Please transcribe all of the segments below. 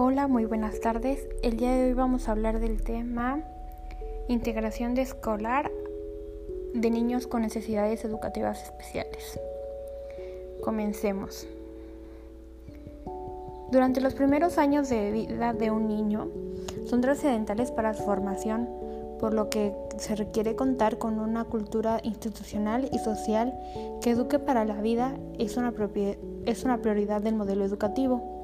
Hola, muy buenas tardes. El día de hoy vamos a hablar del tema integración escolar de niños con necesidades educativas especiales. Comencemos. Durante los primeros años de vida de un niño son trascendentales para su formación, por lo que se requiere contar con una cultura institucional y social que eduque para la vida es una prioridad del modelo educativo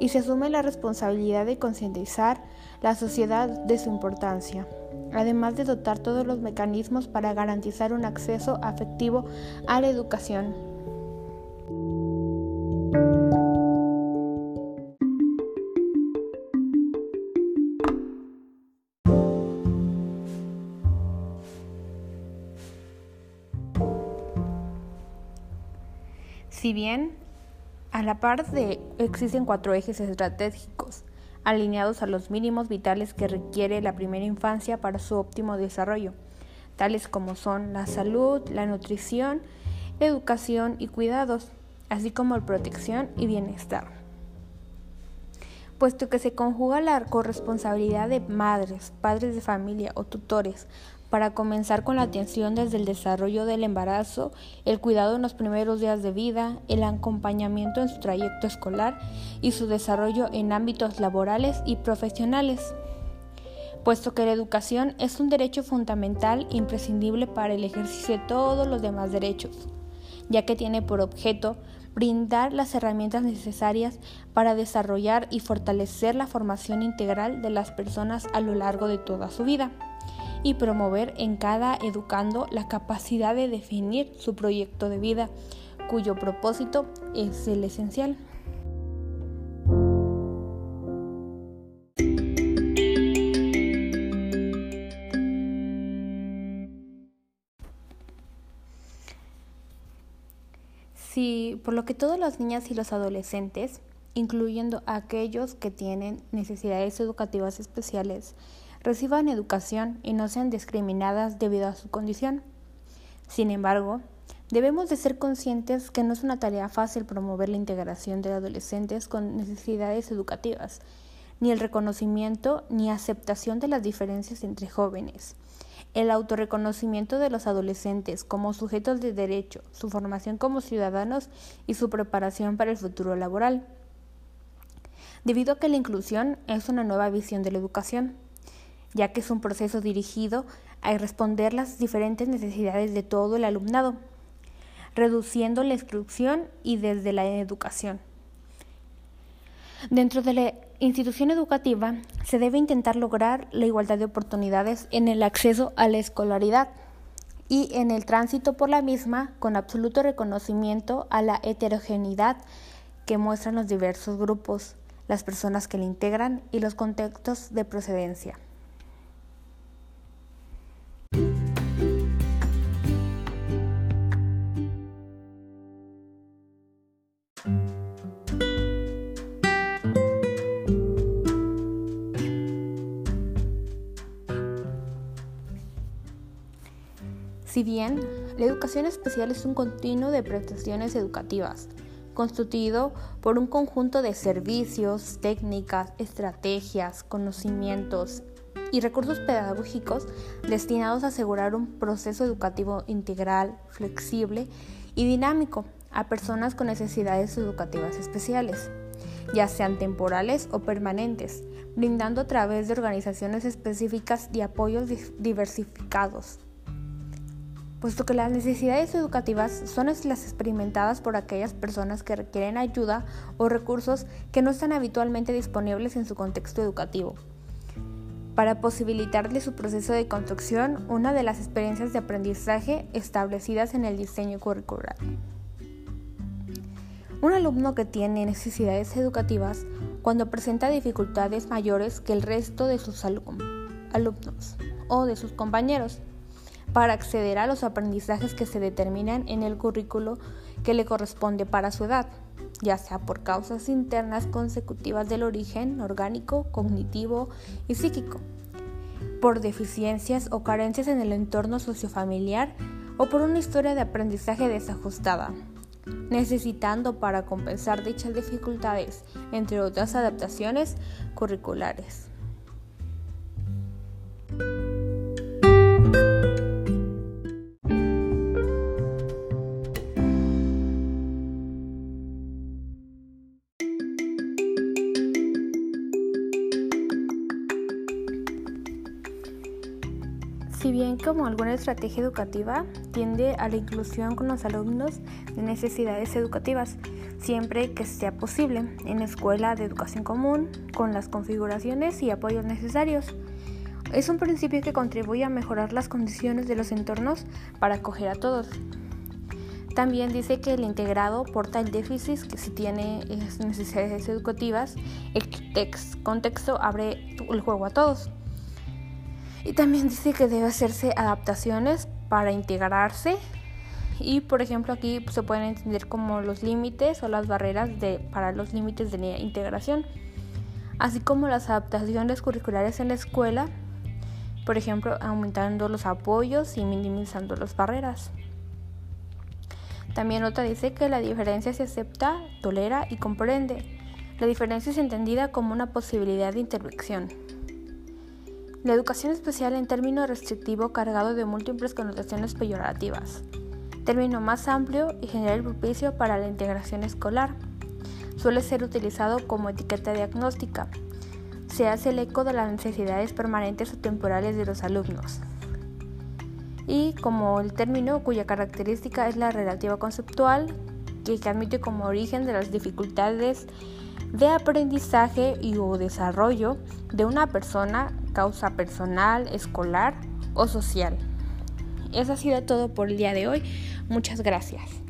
y se asume la responsabilidad de concientizar la sociedad de su importancia, además de dotar todos los mecanismos para garantizar un acceso afectivo a la educación. Si bien a la par de existen cuatro ejes estratégicos alineados a los mínimos vitales que requiere la primera infancia para su óptimo desarrollo, tales como son la salud, la nutrición, educación y cuidados, así como protección y bienestar. Puesto que se conjuga la corresponsabilidad de madres, padres de familia o tutores para comenzar con la atención desde el desarrollo del embarazo, el cuidado en los primeros días de vida, el acompañamiento en su trayecto escolar y su desarrollo en ámbitos laborales y profesionales. Puesto que la educación es un derecho fundamental e imprescindible para el ejercicio de todos los demás derechos, ya que tiene por objeto brindar las herramientas necesarias para desarrollar y fortalecer la formación integral de las personas a lo largo de toda su vida y promover en cada educando la capacidad de definir su proyecto de vida, cuyo propósito es el esencial. Si, por lo que todas las niñas y los adolescentes, incluyendo aquellos que tienen necesidades educativas especiales, reciban educación y no sean discriminadas debido a su condición. Sin embargo, debemos de ser conscientes que no es una tarea fácil promover la integración de adolescentes con necesidades educativas, ni el reconocimiento ni aceptación de las diferencias entre jóvenes. El autorreconocimiento de los adolescentes como sujetos de derecho, su formación como ciudadanos y su preparación para el futuro laboral. Debido a que la inclusión es una nueva visión de la educación, ya que es un proceso dirigido a responder las diferentes necesidades de todo el alumnado, reduciendo la exclusión y desde la educación. Dentro de la institución educativa se debe intentar lograr la igualdad de oportunidades en el acceso a la escolaridad y en el tránsito por la misma con absoluto reconocimiento a la heterogeneidad que muestran los diversos grupos, las personas que la integran y los contextos de procedencia. Si bien la educación especial es un continuo de prestaciones educativas, constituido por un conjunto de servicios, técnicas, estrategias, conocimientos y recursos pedagógicos destinados a asegurar un proceso educativo integral, flexible y dinámico a personas con necesidades educativas especiales, ya sean temporales o permanentes, brindando a través de organizaciones específicas y apoyos diversificados puesto que las necesidades educativas son las experimentadas por aquellas personas que requieren ayuda o recursos que no están habitualmente disponibles en su contexto educativo. Para posibilitarle su proceso de construcción, una de las experiencias de aprendizaje establecidas en el diseño curricular. Un alumno que tiene necesidades educativas cuando presenta dificultades mayores que el resto de sus alumnos o de sus compañeros para acceder a los aprendizajes que se determinan en el currículo que le corresponde para su edad, ya sea por causas internas consecutivas del origen orgánico, cognitivo y psíquico, por deficiencias o carencias en el entorno sociofamiliar o por una historia de aprendizaje desajustada. necesitando para compensar dichas dificultades, entre otras adaptaciones curriculares. Si bien como alguna estrategia educativa tiende a la inclusión con los alumnos de necesidades educativas, siempre que sea posible, en la escuela de educación común, con las configuraciones y apoyos necesarios. Es un principio que contribuye a mejorar las condiciones de los entornos para acoger a todos. También dice que el integrado porta el déficit que si tiene necesidades educativas, el contexto abre el juego a todos. Y también dice que debe hacerse adaptaciones para integrarse. Y por ejemplo aquí se pueden entender como los límites o las barreras de, para los límites de integración. Así como las adaptaciones curriculares en la escuela, por ejemplo aumentando los apoyos y minimizando las barreras. También otra dice que la diferencia se acepta, tolera y comprende. La diferencia es entendida como una posibilidad de intervención. La educación especial en término restrictivo cargado de múltiples connotaciones peyorativas. Término más amplio y general propicio para la integración escolar. Suele ser utilizado como etiqueta diagnóstica. Se hace el eco de las necesidades permanentes o temporales de los alumnos. Y como el término cuya característica es la relativa conceptual, que admite como origen de las dificultades de aprendizaje y o desarrollo de una persona, causa personal, escolar o social. Eso ha sido todo por el día de hoy. Muchas gracias.